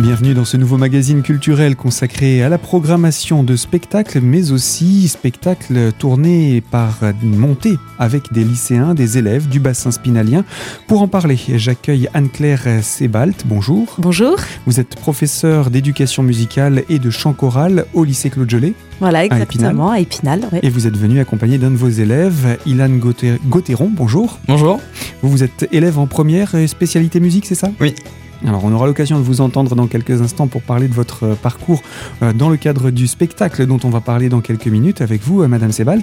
Bienvenue dans ce nouveau magazine culturel consacré à la programmation de spectacles, mais aussi spectacles tournés par montés avec des lycéens, des élèves du bassin spinalien. Pour en parler, j'accueille Anne-Claire Sebalt. Bonjour. Bonjour. Vous êtes professeur d'éducation musicale et de chant choral au lycée Claude Gelée. Voilà, exactement, à Épinal. Et vous êtes venu accompagné d'un de vos élèves, Ilan Gauthieron. Bonjour. Bonjour. Vous, vous êtes élève en première spécialité musique, c'est ça? Oui. Alors on aura l'occasion de vous entendre dans quelques instants pour parler de votre euh, parcours euh, dans le cadre du spectacle dont on va parler dans quelques minutes avec vous, euh, Madame Sebald.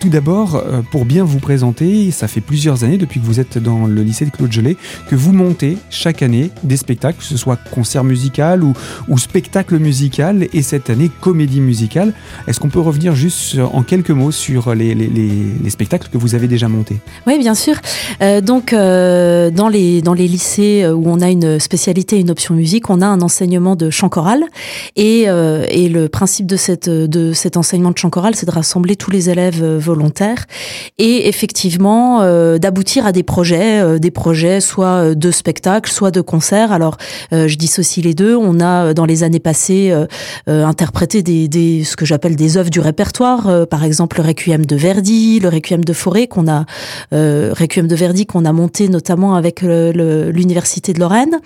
Tout d'abord, pour bien vous présenter, ça fait plusieurs années depuis que vous êtes dans le lycée de Claude Gelée que vous montez chaque année des spectacles, que ce soit concert musical ou, spectacle musical et cette année comédie musicale. Est-ce qu'on peut revenir juste en quelques mots sur les, les, les, spectacles que vous avez déjà montés? Oui, bien sûr. Donc dans, les, dans les lycées où on a une spécialité une option musique, on a un enseignement de chant choral. Et, euh, et le principe de, cette, de cet enseignement de chant choral, c'est de rassembler tous les élèves euh, volontaires et effectivement euh, d'aboutir à des projets, des projets soit de spectacles, soit de concerts. Alors, je dissocie les deux. On a, dans les années passées, interprété des, des, ce que j'appelle des œuvres du répertoire. par exemple, le Requiem de Verdi, le Requiem de Forêt, qu'on a, Requiem de Verdi, qu'on a monté notamment avec l'Université de Lorraine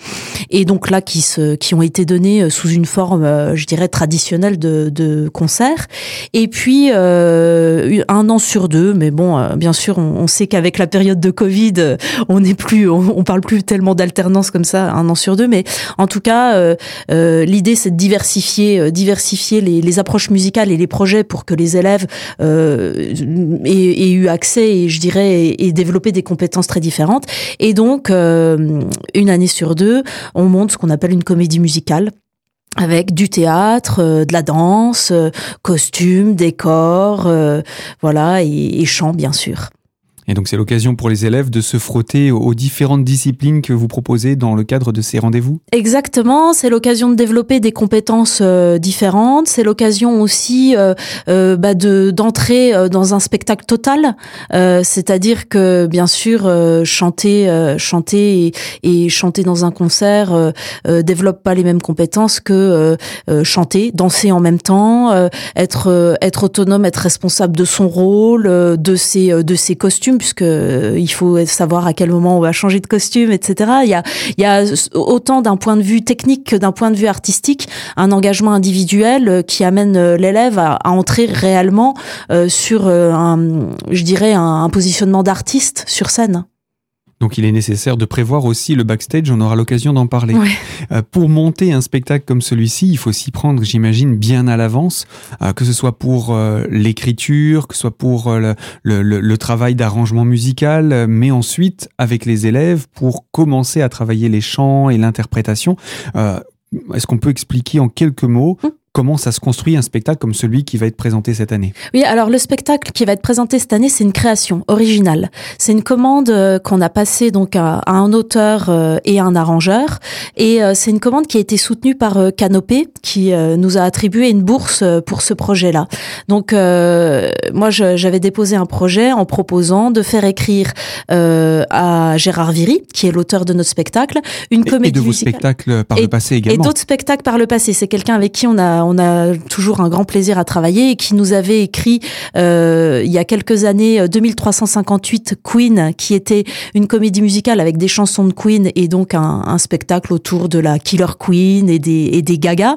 et donc là qui se qui ont été donnés euh, sous une forme euh, je dirais traditionnelle de, de concert. Et puis euh, un an sur deux mais bon bien sûr on, sait qu'avec la période de Covid on n'est plus on, parle plus tellement d'alternance comme ça un an sur deux. Mais en tout cas l'idée c'est de diversifier diversifier les, les, approches musicales et les projets pour que les élèves aient, aient, eu accès et je dirais et, développer des compétences très différentes. Et donc une année sur deux on monte ce qu'on appelle une comédie musicale avec du théâtre, euh, de la danse, euh, costumes, décors, euh, voilà, et, et chant bien sûr. Et donc c'est l'occasion pour les élèves de se frotter aux différentes disciplines que vous proposez dans le cadre de ces rendez-vous. Exactement, c'est l'occasion de développer des compétences euh, différentes, c'est l'occasion aussi euh, euh, bah de d'entrer dans un spectacle total, c'est-à-dire que bien sûr chanter chanter et, et, chanter dans un concert développe pas les mêmes compétences que chanter, danser en même temps, être être autonome, être responsable de son rôle, de ses de ses costumes puisque euh, il faut savoir à quel moment on va changer de costume, etc. Il y a, autant d'un point de vue technique que d'un point de vue artistique un engagement individuel euh, qui amène euh, l'élève à, entrer réellement sur un, je dirais, un positionnement d'artiste sur scène. Donc il est nécessaire de prévoir aussi le backstage, on aura l'occasion d'en parler. Euh, pour monter un spectacle comme celui-ci, il faut s'y prendre, j'imagine, bien à l'avance, euh, que ce soit pour euh, l'écriture, que ce soit pour le, le, le, travail d'arrangement musical, mais ensuite avec les élèves pour commencer à travailler les chants et l'interprétation. Est-ce qu'on peut expliquer en quelques mots hum comment ça se construit un spectacle comme celui qui va être présenté cette année Oui, alors le spectacle qui va être présenté cette année, c'est une création originale. C'est une commande euh, qu'on a passée donc à, un auteur euh, et un arrangeur, et euh, c'est une commande qui a été soutenue par Canopé, qui nous a attribué une bourse pour ce projet-là. Donc moi, j'avais déposé un projet en proposant de faire écrire à Gérard Viry, qui est l'auteur de notre spectacle, une comédie et de vos spectacles par le passé également. Et d'autres spectacles par le passé. C'est quelqu'un avec qui on a on a toujours un grand plaisir à travailler et qui nous avait écrit euh, il y a quelques années 2358 euh, Queen, qui était une comédie musicale avec des chansons de Queen et donc un, spectacle autour de la Killer Queen et des, et des Gaga.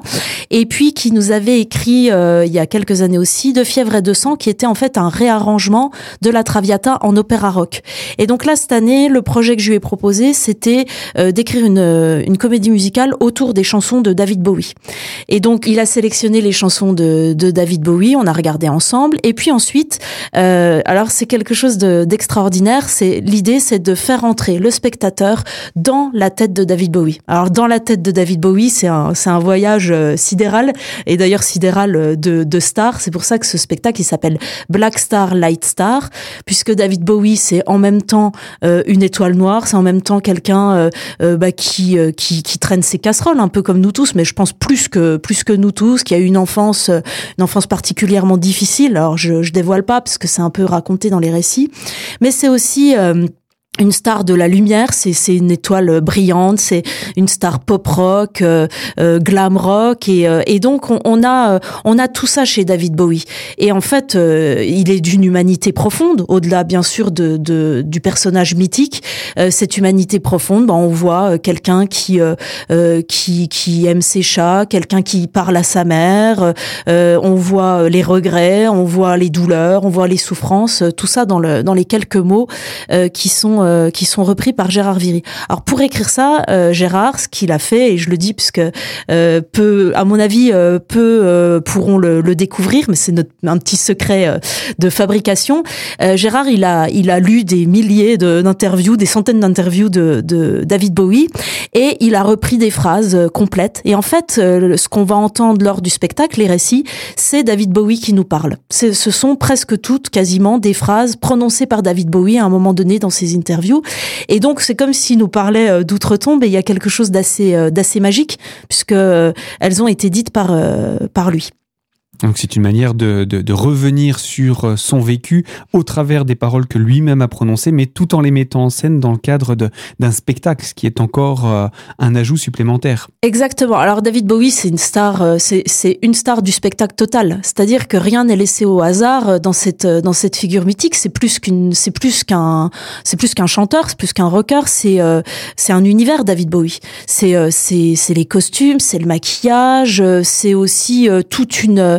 Et puis qui nous avait écrit euh, il y a quelques années aussi De fièvre et de sang, qui était en fait un réarrangement de la Traviata en opéra rock. Et donc là cette année, le projet que je lui ai proposé, c'était d'écrire une, une comédie musicale autour des chansons de David Bowie. Et donc il a sélectionné les chansons de, David Bowie, on a regardé ensemble, et puis ensuite, euh, alors c'est quelque chose d'extraordinaire. c'est l'idée, c'est de faire entrer le spectateur dans la tête de David Bowie. Alors dans la tête de David Bowie, c'est un voyage euh, sidéral, et d'ailleurs sidéral euh, de, de star. C'est pour ça que ce spectacle il s'appelle Black Star Light Star, puisque David Bowie c'est en même temps une étoile noire, c'est en même temps quelqu'un bah, qui traîne ses casseroles, un peu comme nous tous, mais je pense plus que plus que nous tous qui a eu une enfance, euh, une enfance particulièrement difficile. Alors je, je dévoile pas parce que c'est un peu raconté dans les récits, mais c'est aussi euh, une star de la lumière, c'est une étoile brillante, c'est une star pop rock, euh, euh, glam rock et, euh, et donc on, on, a on a tout ça chez David Bowie. Et en fait, il est d'une humanité profonde, au-delà bien sûr de, de, du personnage mythique. cette humanité profonde, ben, on voit quelqu'un qui qui qui aime ses chats, quelqu'un qui parle à sa mère. on voit les regrets, on voit les douleurs, on voit les souffrances, tout ça dans le dans les quelques mots qui sont euh, qui sont repris par Gérard Viry. Alors pour écrire ça, euh, Gérard, ce qu'il a fait, et je le dis puisque euh, peu, à mon avis, euh, peu pourront le, découvrir, mais c'est un petit secret de fabrication. Gérard, il a il a lu des milliers d'interviews, des centaines d'interviews de David Bowie, et il a repris des phrases complètes. Et en fait, ce qu'on va entendre lors du spectacle, les récits, c'est David Bowie qui nous parle. Ce sont presque toutes, quasiment, des phrases prononcées par David Bowie à un moment donné dans ses interviews et donc c'est comme s'il nous parlait euh, d'outre-tombe et il y a quelque chose d'assez euh, d'assez magique puisque euh, elles ont été dites par par lui. Donc c'est une manière de, de, de, revenir sur euh, son vécu au travers des paroles que lui-même a prononcées, mais tout en les mettant en scène dans le cadre d'un spectacle, ce qui est encore euh, un ajout supplémentaire. Exactement. Alors David Bowie, c'est une star, euh, c'est une star du spectacle total. C'est-à-dire que rien n'est laissé au hasard dans cette dans cette figure mythique. C'est plus qu'une, c'est plus qu'un, c'est plus qu'un chanteur, c'est plus qu'un rocker. C'est c'est un univers David Bowie. C'est c'est les costumes, c'est le maquillage, c'est aussi toute une euh,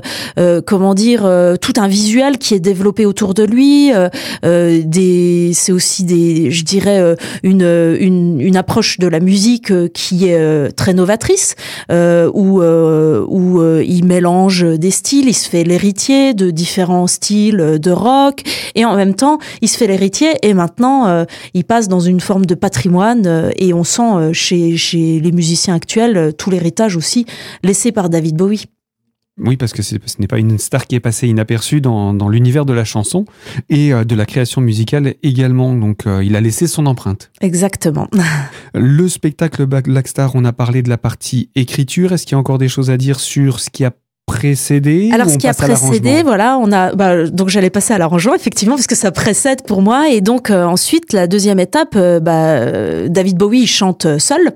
comment dire, euh, tout un visuel qui est développé autour de lui. Euh, des, c'est aussi des, je dirais, une, une, une approche de la musique qui est très novatrice, où où il mélange des styles, il se fait l'héritier de différents styles de rock, et en même temps, il se fait l'héritier et maintenant il passe dans une forme de patrimoine et on sent chez chez les musiciens actuels tout l'héritage aussi laissé par David Bowie. Oui, parce que ce n'est pas une star qui est passée inaperçue dans, dans l'univers de la chanson et euh, de la création musicale également. Donc, euh, il a laissé son empreinte. Exactement. Le spectacle Black Star, on a parlé de la partie écriture. Est-ce qu'il y a encore des choses à dire sur ce qui a précédé Alors ce qui a précédé, voilà, on a bah, donc j'allais passer à l'arrangement effectivement parce que ça précède pour moi et donc euh, ensuite la deuxième étape, euh, bah, David Bowie il chante seul,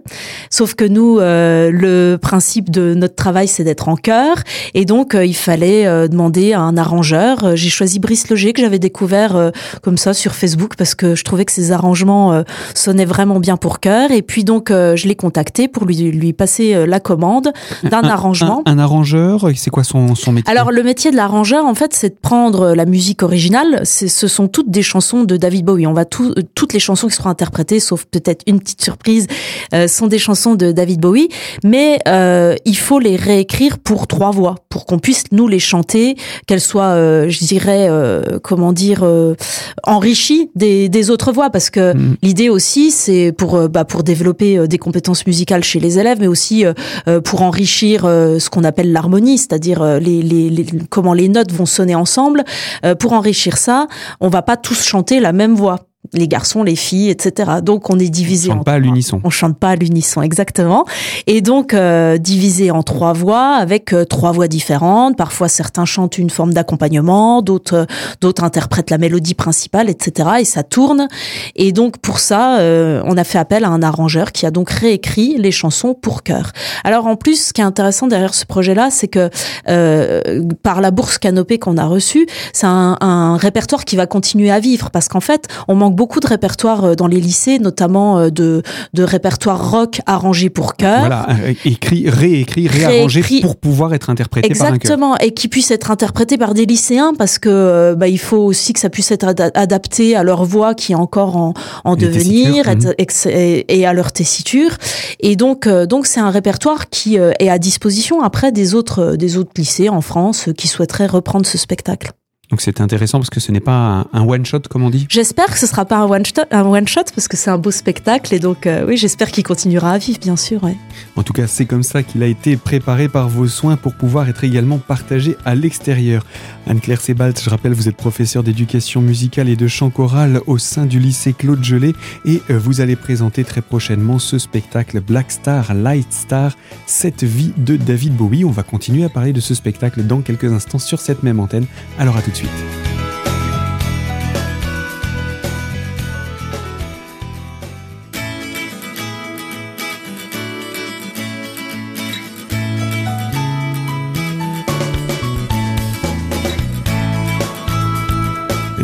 sauf que nous euh, le principe de notre travail c'est d'être en chœur et donc il fallait demander à un arrangeur. J'ai choisi Brice Loger que j'avais découvert comme ça sur Facebook parce que je trouvais que ses arrangements sonnaient vraiment bien pour chœur et puis donc je l'ai contacté pour lui lui passer la commande d'un arrangement. un arrangeur c'est quoi son, son métier Alors le métier de l'arrangeur, en fait, c'est de prendre la musique originale. Ce sont toutes des chansons de David Bowie. On va tout, toutes les chansons qui seront interprétées, sauf peut-être une petite surprise, euh, sont des chansons de David Bowie. Mais euh, il faut les réécrire pour trois voix, pour qu'on puisse nous les chanter, qu'elles soient, euh, je dirais, euh, comment dire, euh, enrichies des, des autres voix, parce que mm. l'idée aussi, c'est pour bah, pour développer des compétences musicales chez les élèves, mais aussi pour enrichir ce qu'on appelle l'harmonie c'est-à-dire euh, comment les notes vont sonner ensemble. Euh, pour enrichir ça, on va pas tous chanter la même voix les garçons, les filles, etc. Donc on est divisé. On chante pas à l'unisson. On chante pas à l'unisson, exactement. Et donc euh, divisé en trois voix avec euh, trois voix différentes. Parfois certains chantent une forme d'accompagnement, d'autres euh, d'autres interprètent la mélodie principale, etc. Et ça tourne. Et donc pour ça, euh, on a fait appel à un arrangeur qui a donc réécrit les chansons pour chœur. Alors en plus, ce qui est intéressant derrière ce projet-là, c'est que par la bourse Canopée qu'on a reçue, c'est un, un répertoire qui va continuer à vivre parce qu'en fait, on manque beaucoup de répertoires euh, dans les lycées, notamment euh, de, de répertoires rock arrangés pour chœur. Voilà, euh, écrit, réécrit, réarrangé pour pouvoir être interprété par un chœur. Exactement, et qui puisse être interprété par des lycéens parce que bah, il faut aussi que ça puisse être adapté à leur voix qui est encore en, en devenir mhm. et, à leur tessiture. Et donc, donc c'est un répertoire qui est à disposition après des autres, des autres lycées en France qui souhaiteraient reprendre ce spectacle. Donc c'est intéressant parce que ce n'est pas un, one shot comme on dit. J'espère que ce sera pas un one shot, un one shot parce que c'est un beau spectacle et donc euh, oui j'espère qu'il continuera à vivre bien sûr. Ouais. En tout cas c'est comme ça qu'il a été préparé par vos soins pour pouvoir être également partagé à l'extérieur. Anne-Claire Sebalt, je rappelle vous êtes professeur d'éducation musicale et de chant choral au sein du lycée Claude Gelé et euh, vous allez présenter très prochainement ce spectacle Black Star, Light Star, cette vie de David Bowie. On va continuer à parler de ce spectacle dans quelques instants sur cette même antenne. Alors à tout suite.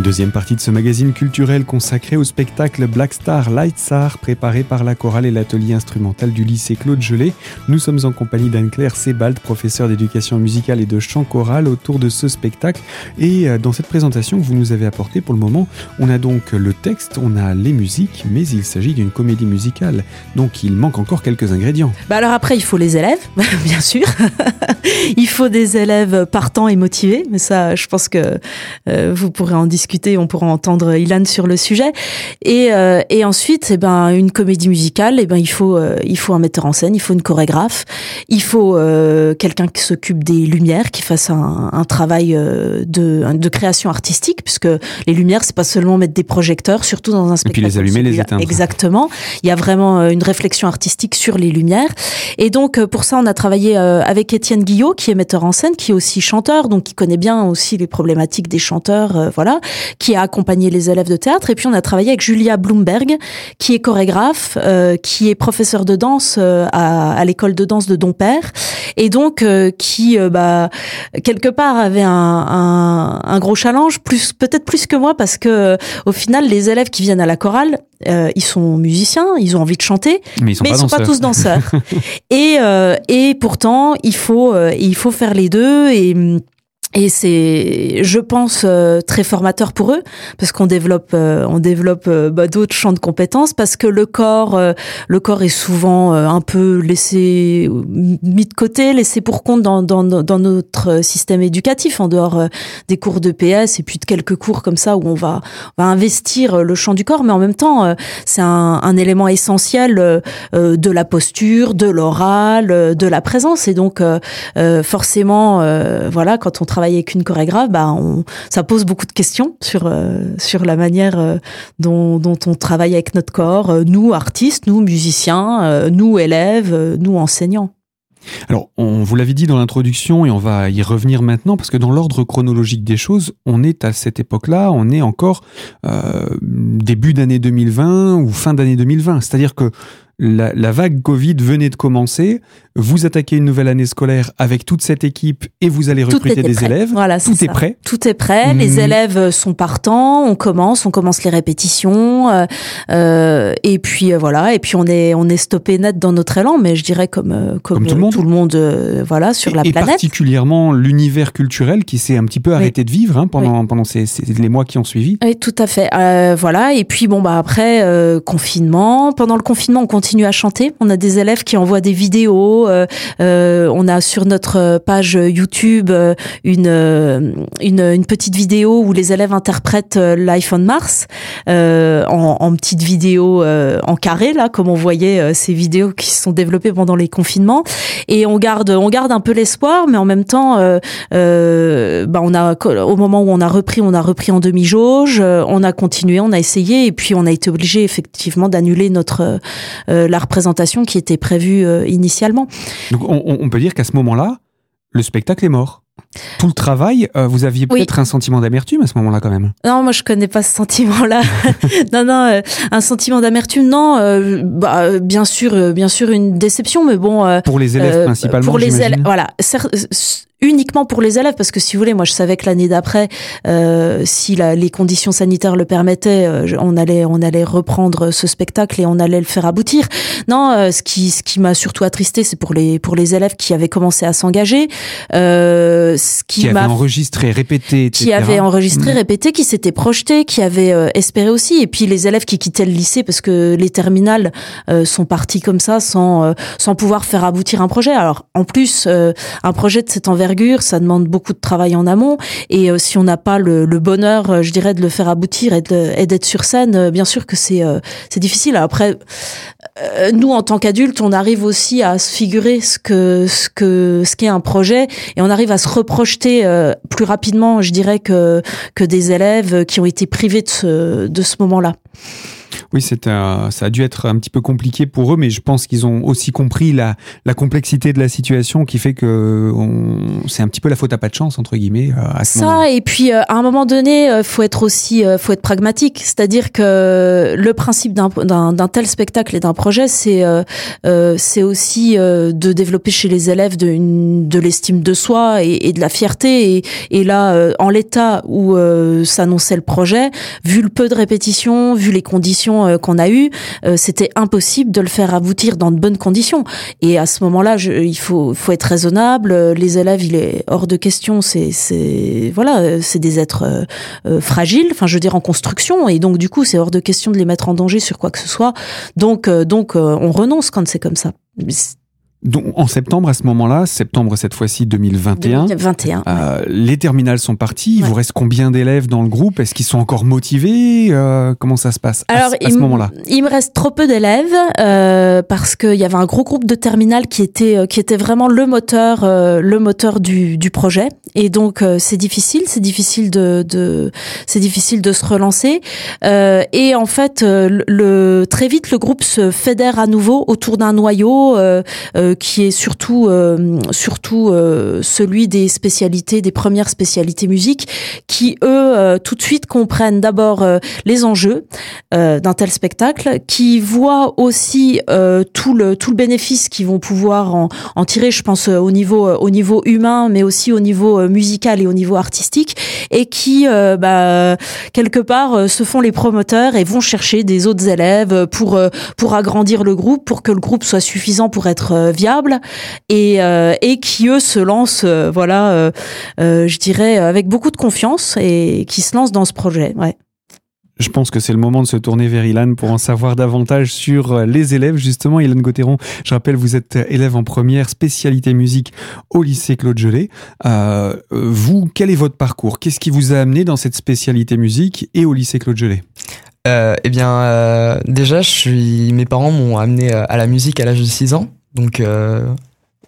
Deuxième partie de ce magazine culturel consacré au spectacle Black Star Light Star préparé par la chorale et l'atelier instrumental du lycée Claude Gelé. Nous sommes en compagnie d'Anne-Claire Sebald, professeure d'éducation musicale et de chant choral autour de ce spectacle. Et euh, dans cette présentation que vous nous avez apportée pour le moment, on a donc le texte, on a les musiques, mais il s'agit d'une comédie musicale. Donc il manque encore quelques ingrédients. Bah alors après, il faut les élèves, bien sûr. il faut des élèves partants et motivés, mais ça, je pense que euh, vous pourrez en discuter on pourra entendre Ilan sur le sujet. Et, euh, et ensuite, eh ben, une comédie musicale, eh ben, il, faut, euh, il faut un metteur en scène, il faut une chorégraphe, il faut euh, quelqu'un qui s'occupe des lumières, qui fasse un, un travail de, de création artistique, puisque les lumières, c'est pas seulement mettre des projecteurs, surtout dans un spectacle. Et puis les allumer, les éteindre. Exactement. Il y a vraiment une réflexion artistique sur les lumières. Et donc, pour ça, on a travaillé avec Étienne Guillot, qui est metteur en scène, qui est aussi chanteur, donc qui connaît bien aussi les problématiques des chanteurs, voilà qui a accompagné les élèves de théâtre. Et puis on a travaillé avec Julia Bloomberg, qui est chorégraphe, euh, qui est professeure de danse euh, à, à l'école de danse de Dompère, et donc euh, qui, bah, quelque part, avait un, un, un gros challenge, plus peut-être plus que moi, parce que au final, les élèves qui viennent à la chorale, ils sont musiciens, ils ont envie de chanter, mais ils sont, pas, sont pas, tous danseurs. et, et pourtant, il faut, il faut faire les deux et et c'est, je pense, euh, très formateur pour eux parce qu'on développe, euh, on développe euh, bah, d'autres champs de compétences parce que le corps, le corps est souvent un peu laissé mis de côté, laissé pour compte dans, dans, dans notre système éducatif en dehors des cours de PS et puis de quelques cours comme ça où on va, on va investir le champ du corps, mais en même temps, c'est un, un, élément essentiel de la posture, de l'oral, de la présence. Et donc forcément, voilà, quand on travaille avec une chorégraphe, bah, ça pose beaucoup de questions sur euh, la manière euh, dont, on travaille avec notre corps, euh, nous artistes, nous musiciens, nous élèves, nous enseignants. Alors, on vous l'avait dit dans l'introduction et on va y revenir maintenant parce que dans l'ordre chronologique des choses, on est à cette époque-là, on est encore début d'année 2020 ou fin d'année 2020. C'est-à-dire que la, la, vague Covid venait de commencer, vous attaquez une nouvelle année scolaire avec toute cette équipe et vous allez recruter des prêt. élèves. Voilà, tout est, est prêt. Tout est prêt. Mmh. Les élèves sont partants. On commence, on commence les répétitions. Euh, euh, et puis euh, voilà. Et puis on est on est stoppé net dans notre élan, mais je dirais comme euh, comme, comme tout le monde, tout le monde euh, voilà sur et, la et planète. particulièrement l'univers culturel qui s'est un petit peu arrêté de vivre hein, pendant oui. pendant ces, ces, les mois qui ont suivi. Oui, tout à fait. voilà. Et puis bon bah après confinement. Pendant le confinement, on continue à chanter. On a des élèves qui envoient des vidéos. On a sur notre page YouTube une, une, une petite vidéo où les élèves interprètent Life on Mars euh, en, en, petite vidéo euh, en carré là, comme on voyait euh, ces vidéos qui se sont développées pendant les confinements. Et on garde, on garde un peu l'espoir, mais en même temps, bah on a au moment où on a repris, on a repris en demi jauge, on a continué, on a essayé, et puis on a été obligé effectivement d'annuler notre la représentation qui était prévue initialement. Donc on, on peut dire qu'à ce moment-là, le spectacle est mort. Tout le travail, euh, vous aviez peut-être oui. un sentiment d'amertume à ce moment-là quand même. Non, moi je connais pas ce sentiment-là. non, non, euh, un sentiment d'amertume, non. Euh, bah, bien sûr, bien sûr une déception, mais bon. pour les élèves principalement. Pour les élèves, voilà. Uniquement pour les élèves parce que si vous voulez moi je savais que l'année d'après euh, si la, les conditions sanitaires le permettaient euh, on allait on allait reprendre ce spectacle et on allait le faire aboutir non euh, ce qui ce qui m'a surtout attristé c'est pour les pour les élèves qui avaient commencé à s'engager euh, ce qui, qui avait enregistré répété etc. qui avait enregistré mmh. répété qui s'était projeté qui avait euh, espéré aussi et puis les élèves qui quittaient le lycée parce que les terminales euh, sont partis comme ça sans euh, sans pouvoir faire aboutir un projet alors en plus un projet de cette envergure ça demande beaucoup de travail en amont. Et euh, si on n'a pas le, bonheur, euh, je dirais, de le faire aboutir et d'être sur scène, euh, bien sûr que c'est difficile. Après, nous en tant qu'adultes, on arrive aussi à se figurer ce que ce que ce qu'est un projet et on arrive à se reprojeter plus rapidement, je dirais, que des élèves qui ont été privés de ce moment-là. Oui, c'est ça a dû être un petit peu compliqué pour eux, mais je pense qu'ils ont aussi compris la, la complexité de la situation qui fait que c'est un petit peu la faute à pas de chance entre guillemets. À ce ça et puis à un moment donné, faut être aussi faut être pragmatique, c'est-à-dire que le principe d'un tel spectacle et d'un projet, c'est c'est aussi de développer chez les élèves de, de l'estime de soi et, et, de la fierté. Et, et là, en l'état où s'annonçait le projet, vu le peu de répétitions, vu les conditions euh, qu'on a eues, euh, c'était impossible de le faire aboutir dans de bonnes conditions. Et à ce moment-là, il faut, faut être raisonnable. Les élèves, il est hors de question. C'est, c'est voilà, c'est des êtres euh, fragiles. Enfin, je veux dire en construction. Et donc, du coup, c'est hors de question de les mettre en danger sur quoi que ce soit. Donc, donc, on renonce quand c'est comme ça. Donc, en septembre, à ce moment-là, septembre cette fois-ci 2021, 2021 euh, les terminales sont parties. Il vous reste combien d'élèves dans le groupe? Est-ce qu'ils sont encore motivés? Euh, Comment ça se passe Alors, à, ce moment-là? Il me reste trop peu d'élèves euh, parce qu'il y avait un gros groupe de terminales qui était qui était vraiment le moteur le moteur du, du projet. Et donc c'est difficile, c'est difficile de, de c'est difficile de se relancer. et en fait, le très vite le groupe se fédère à nouveau autour d'un noyau qui est surtout euh, surtout euh, celui des spécialités, des premières spécialités musique, qui eux euh, tout de suite comprennent d'abord les enjeux d'un tel spectacle, qui voient aussi tout le tout le bénéfice qu'ils vont pouvoir en, tirer, je pense au niveau au niveau humain, mais aussi au niveau musical et au niveau artistique, et qui bah, quelque part se font les promoteurs et vont chercher des autres élèves pour pour agrandir le groupe, pour que le groupe soit suffisant pour être et, euh, et qui eux se lancent, euh, voilà, euh, je dirais avec beaucoup de confiance et qui se lancent dans ce projet. Ouais. Je pense que c'est le moment de se tourner vers Ilan pour en savoir davantage sur les élèves. Justement, Ilan Gauthieron, je rappelle, vous êtes élève en première spécialité musique au lycée Claude Gelé. Euh, vous, quel est votre parcours? Qu'est-ce qui vous a amené dans cette spécialité musique et au lycée Claude Gelé euh, Eh bien, déjà, je suis... mes parents m'ont amené à la musique à l'âge de 6 ans. Donc, euh,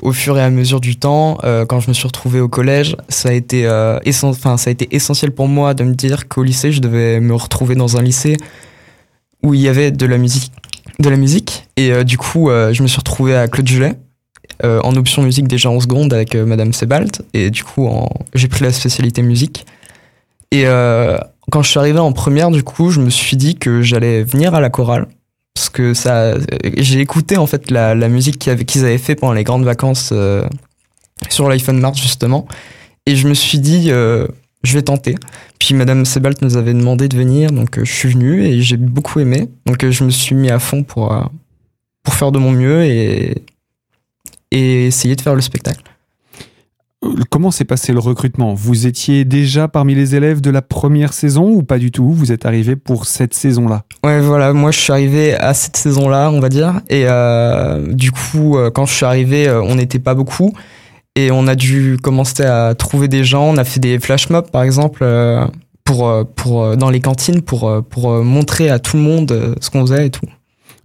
au fur et à mesure du temps, euh, quand je me suis retrouvé au collège, ça a été, euh, enfin, ça a été essentiel pour moi de me dire qu'au lycée, je devais me retrouver dans un lycée où il y avait de la musique. De la musique. Et du coup, je me suis retrouvé à Claude Julet, en option musique déjà en seconde avec Madame Sebald. Et du coup, j'ai pris la spécialité musique. Et quand je suis arrivé en première, du coup, je me suis dit que j'allais venir à la chorale parce que ça j'ai écouté en fait la, musique qu'ils avaient, avaient, fait pendant les grandes vacances euh, sur l'iPhone Mars justement. Et je me suis dit euh, je vais tenter. Puis madame Sebalt nous avait demandé de venir donc euh, je suis venu et j'ai beaucoup aimé. Donc je me suis mis à fond pour pour faire de mon mieux et et essayer de faire le spectacle Comment s'est passé le recrutement? Vous étiez déjà parmi les élèves de la première saison ou pas du tout? Vous êtes arrivé pour cette saison-là? Ouais, voilà, moi je suis arrivé à cette saison-là, on va dire. Et euh, du coup, euh, quand je suis arrivé, euh, on n'était pas beaucoup. Et on a dû commencer à trouver des gens. On a fait des flash mobs, par exemple, pour, pour, dans les cantines pour, pour montrer à tout le monde ce qu'on faisait et tout.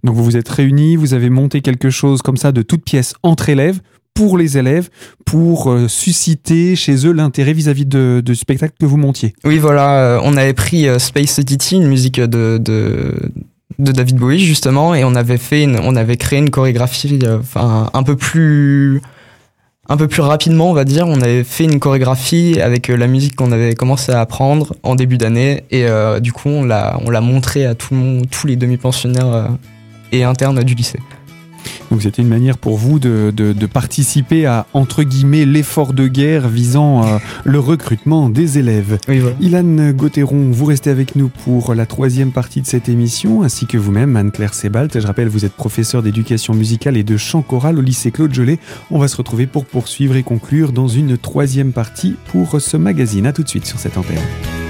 Donc vous vous êtes réunis, vous avez monté quelque chose comme ça de toute pièce entre élèves pour les élèves, pour euh, susciter chez eux l'intérêt vis-à-vis de, du spectacle que vous montiez. Oui, voilà, euh, on avait pris euh, Space Oddity, une musique de, de, de, David Bowie justement, et on avait fait, on avait créé une chorégraphie, enfin un peu plus, un peu plus rapidement, on va dire. On avait fait une chorégraphie avec la musique qu'on avait commencé à apprendre en début d'année, et du coup on l'a, on l'a montré à tout le monde, tous les demi-pensionnaires et internes du lycée. Donc c'était une manière pour vous de, de, participer à, entre guillemets, l'effort de guerre visant euh, le recrutement des élèves. Oui, Ilan Gauthieron, vous restez avec nous pour la troisième partie de cette émission, ainsi que vous-même, Anne-Claire Sebalt. Je rappelle, vous êtes professeur d'éducation musicale et de chant choral au lycée Claude Gelé. On va se retrouver pour poursuivre et conclure dans une troisième partie pour ce magazine. A tout de suite sur cette antenne.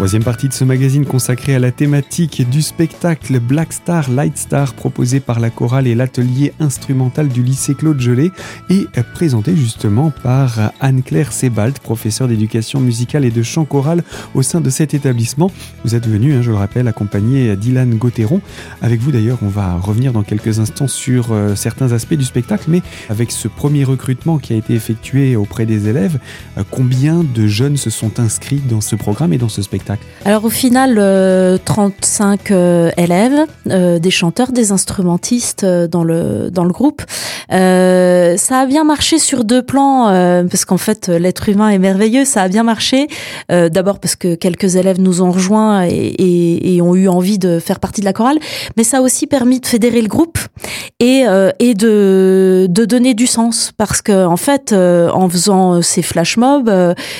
Troisième partie de ce magazine consacré à la thématique du spectacle Black Star Light Star proposé par la chorale et l'atelier instrumental du lycée Claude Gelé et présenté justement par Anne-Claire Sebald, professeure d'éducation musicale et de chant choral au sein de cet établissement. Vous êtes venu, hein, je le rappelle, accompagné Dylan Gauthieron. Avec vous d'ailleurs, on va revenir dans quelques instants sur euh, certains aspects du spectacle, mais avec ce premier recrutement qui a été effectué auprès des élèves, euh, combien de jeunes se sont inscrits dans ce programme et dans ce spectacle? Alors au final, 35 euh, euh, élèves, euh, des chanteurs, des instrumentistes dans le dans le groupe. ça a bien marché sur deux plans parce qu'en fait l'être humain est merveilleux. Ça a bien marché. D'abord parce que quelques élèves nous ont rejoints et, ont eu envie de faire partie de la chorale, mais ça a aussi permis de fédérer le groupe et et de de donner du sens parce que en fait en faisant ces flash mobs,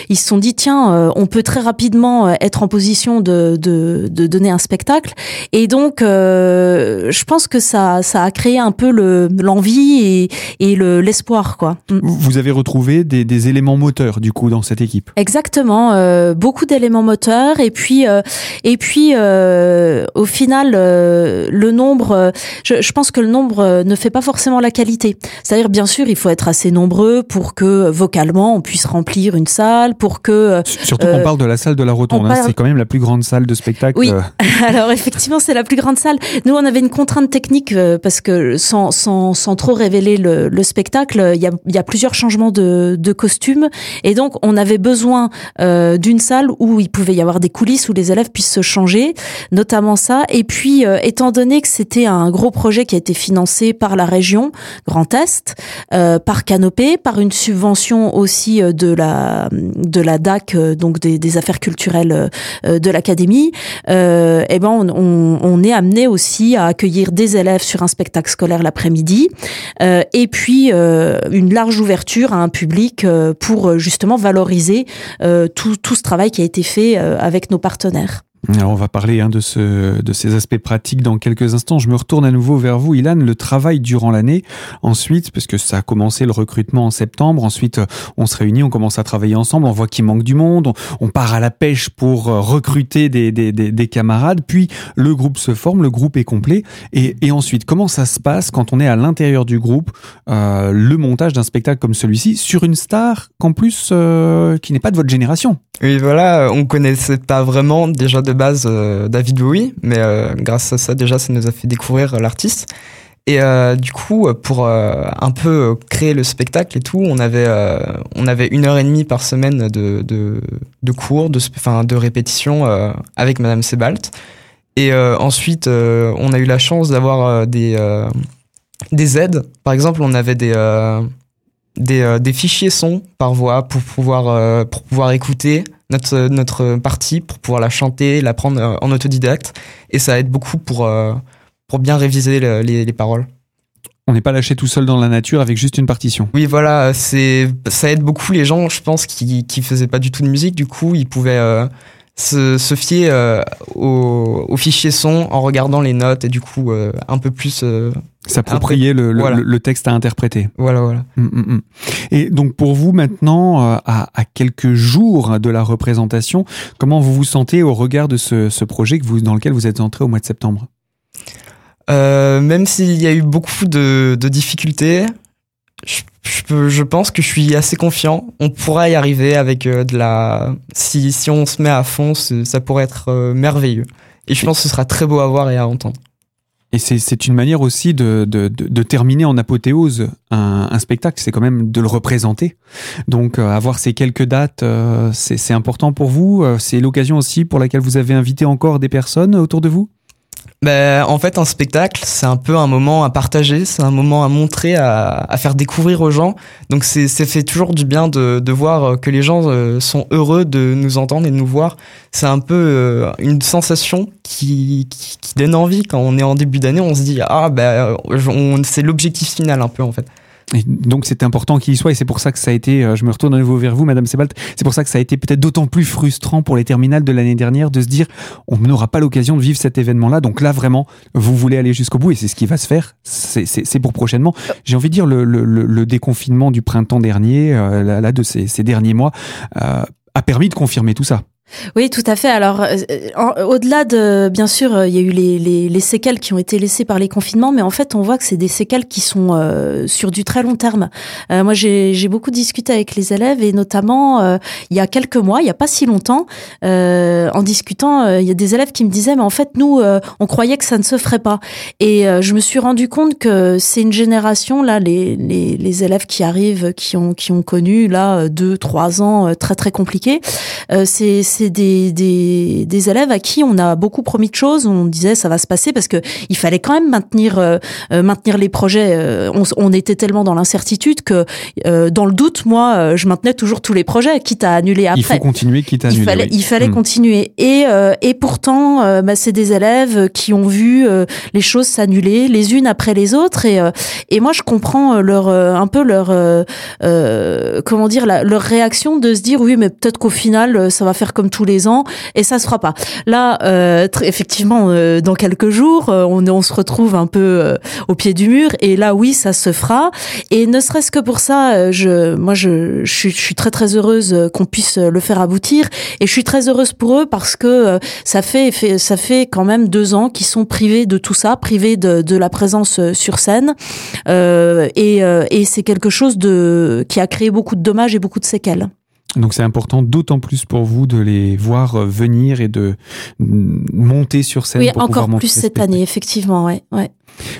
ils se sont dit tiens on peut très rapidement être en position de, de, de donner un spectacle. Et donc, euh, je pense que ça, ça a créé un peu l'envie et, et l'espoir. quoi. Mm. Vous avez retrouvé des, des, éléments moteurs, du coup, dans cette équipe Exactement. Euh, beaucoup d'éléments moteurs. Et puis, euh, et puis au final, le nombre, je, je pense que le nombre ne fait pas forcément la qualité. C'est-à-dire, bien sûr, il faut être assez nombreux pour que vocalement, on puisse remplir une salle, pour que... Surtout qu'on parle de la salle de la Rotonde. Hein, c'est quand même la plus grande salle de spectacle. Oui, euh. alors effectivement, c'est la plus grande salle. Nous, on avait une contrainte technique euh, parce que sans, sans, sans trop révéler le, le spectacle, il y a, y a plusieurs changements de, de costumes. Et donc, on avait besoin euh, d'une salle où il pouvait y avoir des coulisses où les élèves puissent se changer, notamment ça. Et puis, étant donné que c'était un gros projet qui a été financé par la région Grand Est, par Canopé, par une subvention aussi de la, de la DAC, donc des, des affaires culturelles euh, de l'académie, euh, eh ben on, est amené aussi à accueillir des élèves sur un spectacle scolaire l'après-midi, euh, et puis une large ouverture à un public pour justement valoriser tout, tout ce travail qui a été fait avec nos partenaires. Alors on va parler hein, de, ce, de ces aspects pratiques dans quelques instants. Je me retourne à nouveau vers vous, Ilan. Le travail durant l'année, ensuite, parce que ça a commencé le recrutement en septembre, ensuite on se réunit, on commence à travailler ensemble, on voit qu'il manque du monde, on, part à la pêche pour euh, recruter des, des, des, des, camarades, puis le groupe se forme, le groupe est complet. Et, ensuite, comment ça se passe quand on est à l'intérieur du groupe, euh, le montage d'un spectacle comme celui-ci, sur une star qu'en plus, euh, qui n'est pas de votre génération? Oui, voilà, on connaissait pas vraiment déjà de de base euh, David Bowie, mais euh, grâce à ça déjà ça nous a fait découvrir euh, l'artiste. Et du coup, pour un peu créer le spectacle et tout, on avait on avait une heure et demie par semaine de de, de cours, de enfin de répétition avec Madame Sebalt. Et ensuite, on a eu la chance d'avoir des des aides. Par exemple, on avait des des, des fichiers son par voix pour pouvoir pour pouvoir écouter notre, notre partie pour pouvoir la chanter, la prendre euh, en autodidacte. Et ça aide beaucoup pour, euh, pour bien réviser les, les paroles. On n'est pas lâché tout seul dans la nature avec juste une partition. Oui, voilà, c'est ça aide beaucoup les gens, je pense, qui qui faisaient pas du tout de musique. Du coup, ils pouvaient euh, se, se, fier au, au, fichier son en regardant les notes et du coup un peu plus s'approprier le, le, texte à interpréter. Voilà, voilà. Mm, mm, mm. Et donc pour vous maintenant, euh, à, à, quelques jours de la représentation, comment vous vous sentez au regard de ce, ce projet que vous, dans lequel vous êtes entré au mois de septembre? Euh, Même s'il y a eu beaucoup de, de difficultés, je, je, pense que je suis assez confiant. On pourra y arriver avec euh, de la. Si, si on se met à fond, ça pourrait être euh, merveilleux. Et je pense que ce sera très beau à voir et à entendre. Et c'est une manière aussi de, de, de, terminer en apothéose un, spectacle, c'est quand même de le représenter. Donc euh, avoir ces quelques dates, euh, c'est important pour vous. Euh, c'est l'occasion aussi pour laquelle vous avez invité encore des personnes autour de vous? Ben, en fait, un spectacle, c'est un peu un moment à partager, c'est un moment à montrer, à, faire découvrir aux gens. Donc, c'est fait toujours du bien de, de voir que les gens euh, sont heureux de nous entendre et de nous voir. C'est un peu euh, une sensation qui, qui, qui, donne envie quand on est en début d'année. On se dit ah ben, c'est l'objectif final un peu en fait. Et donc c'est important qu'il y soit et c'est pour ça que ça a été, euh, je me retourne à nouveau vers vous Madame Sebalt, c'est pour ça que ça a été peut-être d'autant plus frustrant pour les terminales de l'année dernière de se dire on n'aura pas l'occasion de vivre cet événement-là, donc là vraiment vous voulez aller jusqu'au bout et c'est ce qui va se faire, c'est pour prochainement. J'ai envie de dire le, le, le, déconfinement du printemps dernier, euh, là, de ces, ces, derniers mois, euh, a permis de confirmer tout ça. Oui, tout à fait. Alors, euh, au-delà de, bien sûr, euh, il y a eu les, les, les, séquelles qui ont été laissées par les confinements, mais en fait, on voit que c'est des séquelles qui sont euh, sur du très long terme. Moi, j'ai beaucoup discuté avec les élèves et notamment il y a quelques mois, il n'y a pas si longtemps, en discutant, il y a des élèves qui me disaient, mais en fait, nous, on croyait que ça ne se ferait pas. Et je me suis rendu compte que c'est une génération là, les, élèves qui arrivent, qui ont qui ont connu là deux, trois ans très très compliqués. c'est c'est des, des, des, élèves à qui on a beaucoup promis de choses. On disait ça va se passer parce que il fallait quand même maintenir euh, euh, maintenir les projets. Euh, on, on, était tellement dans l'incertitude que dans le doute, moi, je maintenais toujours tous les projets, quitte à annuler après. Il faut continuer, quitte à annuler. Il fallait, il fallait hmm. continuer. Et et pourtant, bah, c'est des élèves qui ont vu les choses s'annuler les unes après les autres. Et et moi, je comprends leur un peu leur comment dire la, leur réaction de se dire oui, mais peut-être qu'au final, ça va faire comme tous les ans et ça se fera pas. Là, euh, effectivement, euh, dans quelques jours, euh, on, se retrouve un peu au pied du mur et là, oui, ça se fera. Et ne serait-ce que pour ça, je, moi, je, je, suis, je suis très très heureuse qu'on puisse le faire aboutir et je suis très heureuse pour eux parce que ça fait, fait ça fait quand même deux ans qu'ils sont privés de tout ça, privés de, de la présence sur scène et, et c'est quelque chose de qui a créé beaucoup de dommages et beaucoup de séquelles. Donc c'est important d'autant plus pour vous de les voir euh, venir et de monter sur scène. Oui, encore plus cette année, effectivement, ouais, ouais.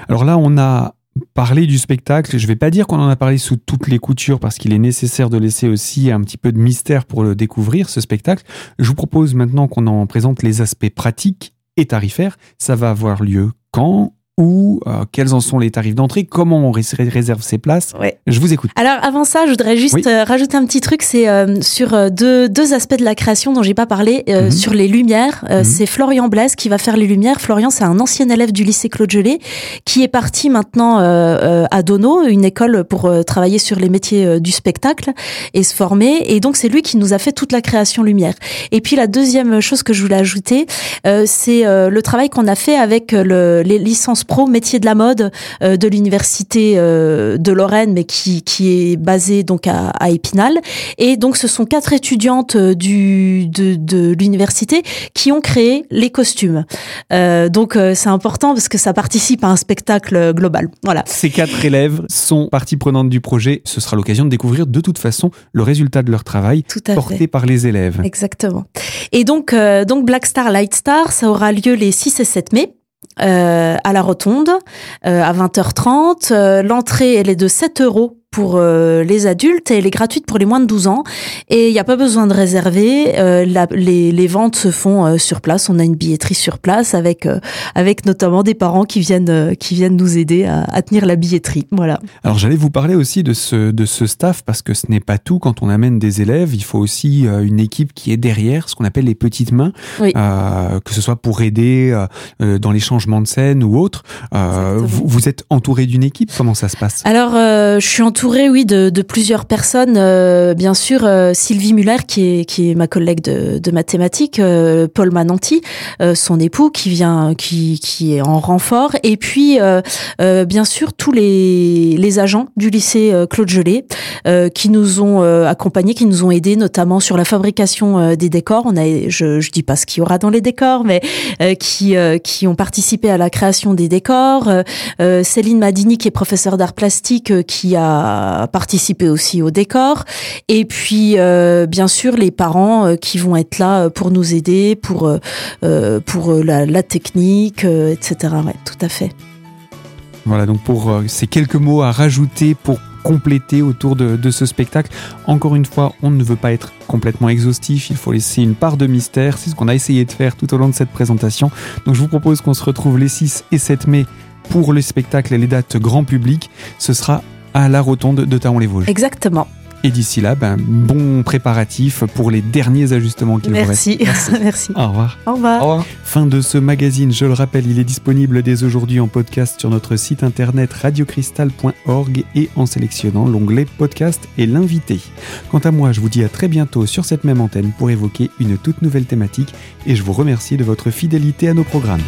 Alors là, on a parlé du spectacle. Je ne vais pas dire qu'on en a parlé sous toutes les coutures parce qu'il est nécessaire de laisser aussi un petit peu de mystère pour le découvrir, ce spectacle. Je vous propose maintenant qu'on en présente les aspects pratiques et tarifaires. Ça va avoir lieu quand? Ou euh, quels en sont les tarifs d'entrée, comment on réserve ses places. Je vous écoute. Alors avant ça, je voudrais juste euh, rajouter un petit truc, c'est euh, sur deux, deux aspects de la création dont j'ai pas parlé, mhm. sur les lumières. Mhm. C'est Florian Blaise qui va faire les lumières. Florian, c'est un ancien élève du lycée Claude Gelée qui est parti maintenant à Dono, une école pour travailler sur les métiers du spectacle et se former. Et donc c'est lui qui nous a fait toute la création lumière. Et puis la deuxième chose que je voulais ajouter, c'est le travail qu'on a fait avec le, les licences pro métier de la mode euh, de l'université euh, de Lorraine, mais qui, qui est basée donc à, à Épinal. Et donc ce sont quatre étudiantes euh, du, de, de l'université qui ont créé les costumes. Donc c'est important parce que ça participe à un spectacle global. Voilà. Ces quatre élèves sont partie prenante du projet. Ce sera l'occasion de découvrir de toute façon le résultat de leur travail porté par les élèves. Exactement. Et donc, donc Black Star, Light Star, ça aura lieu les 6 et 7 mai. Euh, à la Rotonde euh, à 20h30. Euh, l'entrée, elle est de 7 euros pour euh, les adultes et elle est gratuite pour les moins de 12 ans. Et il n'y a pas besoin de réserver. Euh, la, les, les, ventes se font euh, sur place. On a une billetterie sur place avec avec notamment des parents qui viennent qui viennent nous aider à, à tenir la billetterie. Voilà. Alors j'allais vous parler aussi de ce de ce staff parce que ce n'est pas tout. Quand on amène des élèves, il faut aussi une équipe qui est derrière, ce qu'on appelle les petites mains, oui. que ce soit pour aider dans les changements de scène ou autre. Vous, vous, êtes entouré d'une équipe? Comment ça se passe? Alors je suis entouré entourée, oui, de, de plusieurs personnes. Euh, bien sûr, euh, Sylvie Muller, qui est, qui est ma collègue de, de mathématiques, euh, Paul Mananti, son époux, qui vient, qui, qui est en renfort, et puis bien sûr tous les, les agents du lycée Claude Gelé, qui nous ont accompagnés, qui nous ont aidés, notamment sur la fabrication des décors. On a, je, je dis pas ce qu'il y aura dans les décors, mais qui, qui ont participé à la création des décors. Céline Madini, qui est professeure d'art plastique, qui a participer aussi au décor. Et puis, euh, bien sûr, les parents euh, qui vont être là euh, pour nous aider, pour, pour la, technique, etc. Ouais, tout à fait. Voilà, donc pour ces quelques mots à rajouter pour compléter autour de, de, ce spectacle. Encore une fois, on ne veut pas être complètement exhaustif, il faut laisser une part de mystère, c'est ce qu'on a essayé de faire tout au long de cette présentation. Donc je vous propose qu'on se retrouve les 6 et 7 mai pour le spectacle et les dates grand public. Ce sera à la rotonde de Taon-les-Vosges. Exactement. Et d'ici là, ben, bon préparatif pour les derniers ajustements qu'il vous reste. Merci. Merci. Au revoir. Au revoir. Au revoir. Fin de ce magazine. Je le rappelle, il est disponible dès aujourd'hui en podcast sur notre site internet radiocristal.org et en sélectionnant l'onglet podcast et l'invité. Quant à moi, je vous dis à très bientôt sur cette même antenne pour évoquer une toute nouvelle thématique et je vous remercie de votre fidélité à nos programmes.